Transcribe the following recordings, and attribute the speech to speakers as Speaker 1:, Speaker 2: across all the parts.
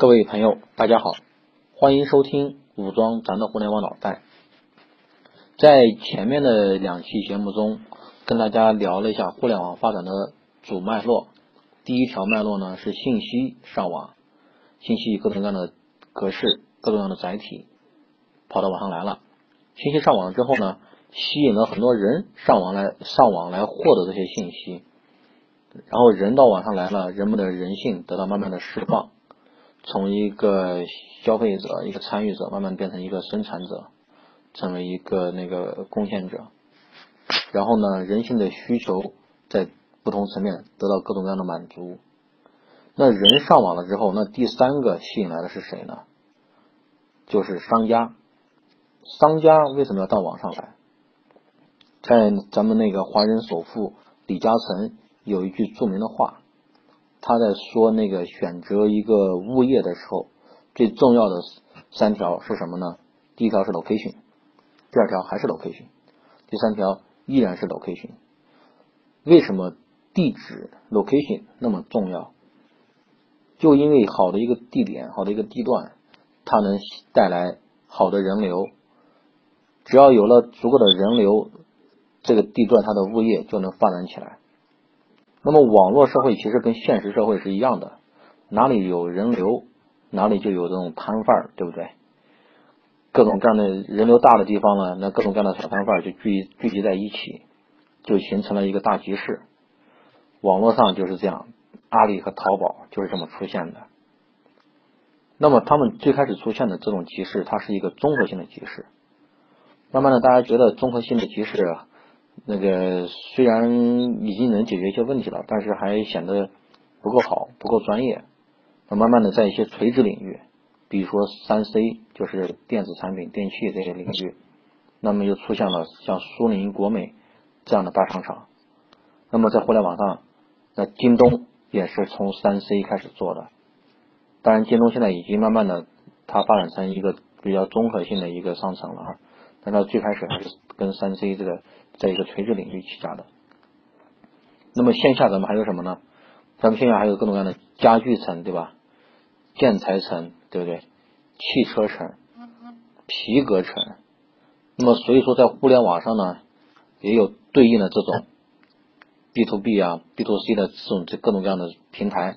Speaker 1: 各位朋友，大家好，欢迎收听武装咱的互联网脑袋。在前面的两期节目中，跟大家聊了一下互联网发展的主脉络。第一条脉络呢是信息上网，信息各种各样的格式、各种各样的载体跑到网上来了。信息上网之后呢，吸引了很多人上网来上网来获得这些信息，然后人到网上来了，人们的人性得到慢慢的释放。从一个消费者、一个参与者，慢慢变成一个生产者，成为一个那个贡献者。然后呢，人性的需求在不同层面得到各种各样的满足。那人上网了之后，那第三个吸引来的是谁呢？就是商家。商家为什么要到网上来？在咱们那个华人首富李嘉诚有一句著名的话。他在说那个选择一个物业的时候，最重要的三条是什么呢？第一条是 location，第二条还是 location，第三条依然是 location。为什么地址 location 那么重要？就因为好的一个地点，好的一个地段，它能带来好的人流。只要有了足够的人流，这个地段它的物业就能发展起来。那么网络社会其实跟现实社会是一样的，哪里有人流，哪里就有这种摊贩，对不对？各种各样的人流大的地方呢，那各种各样的小摊贩就聚聚集在一起，就形成了一个大集市。网络上就是这样，阿里和淘宝就是这么出现的。那么他们最开始出现的这种集市，它是一个综合性的集市。慢慢的，大家觉得综合性的集市。那个虽然已经能解决一些问题了，但是还显得不够好，不够专业。那慢慢的，在一些垂直领域，比如说三 C，就是电子产品、电器这些领域，那么又出现了像苏宁、国美这样的大商场。那么在互联网上，那京东也是从三 C 开始做的。当然，京东现在已经慢慢的，它发展成一个比较综合性的一个商城了啊。但它最开始还是跟三 C 这个。在一个垂直领域起家的，那么线下咱们还有什么呢？咱们线下还有各种各样的家具城，对吧？建材城，对不对？汽车城、皮革城。那么所以说，在互联网上呢，也有对应的这种 B to B 啊、B to C 的这种这各种各样的平台，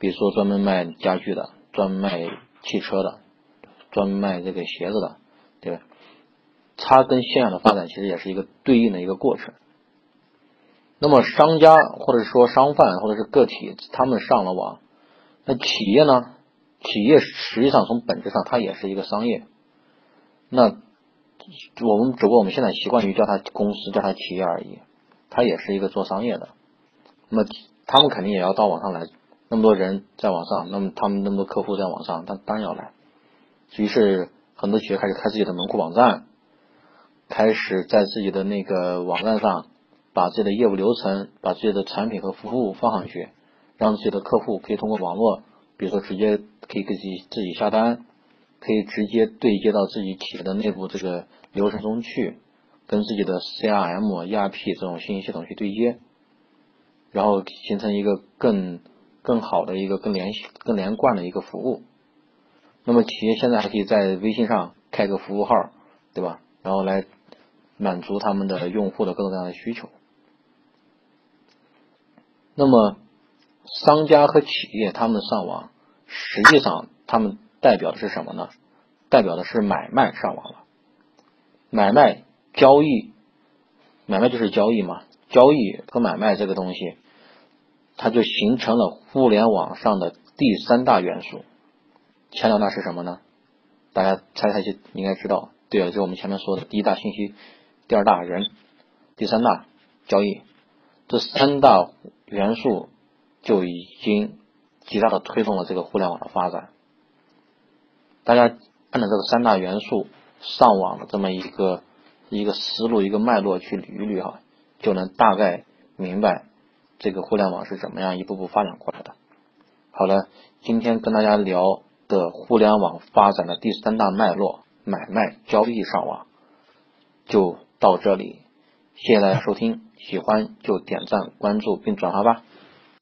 Speaker 1: 比如说专门卖家具的，专卖汽车的，专卖这个鞋子的，对吧？它跟线下的发展其实也是一个对应的一个过程。那么商家或者说商贩或者是个体，他们上了网，那企业呢？企业实际上从本质上它也是一个商业。那我们只不过我们现在习惯于叫它公司，叫它企业而已。它也是一个做商业的。那么他们肯定也要到网上来，那么多人在网上，那么他们那么多客户在网上，他当然要来。于是很多企业开始开自己的门户网站。开始在自己的那个网站上，把自己的业务流程、把自己的产品和服务放上去，让自己的客户可以通过网络，比如说直接可以给自己自己下单，可以直接对接到自己企业的内部这个流程中去，跟自己的 CRM、ERP 这种信息系统去对接，然后形成一个更更好的一个更联系、更连贯的一个服务。那么企业现在还可以在微信上开个服务号，对吧？然后来。满足他们的用户的各种各样的需求。那么，商家和企业他们上网，实际上他们代表的是什么呢？代表的是买卖上网了。买卖交易，买卖就是交易嘛。交易和买卖这个东西，它就形成了互联网上的第三大元素。前两大是什么呢？大家猜猜就应该知道。对了，就是我们前面说的第一大信息。第二大人，第三大交易，这三大元素就已经极大的推动了这个互联网的发展。大家按照这个三大元素上网的这么一个一个思路、一个脉络去捋一捋哈，就能大概明白这个互联网是怎么样一步步发展过来的。好了，今天跟大家聊的互联网发展的第三大脉络——买卖交易上网，就。到这里，谢谢大家收听，喜欢就点赞、关注并转发吧。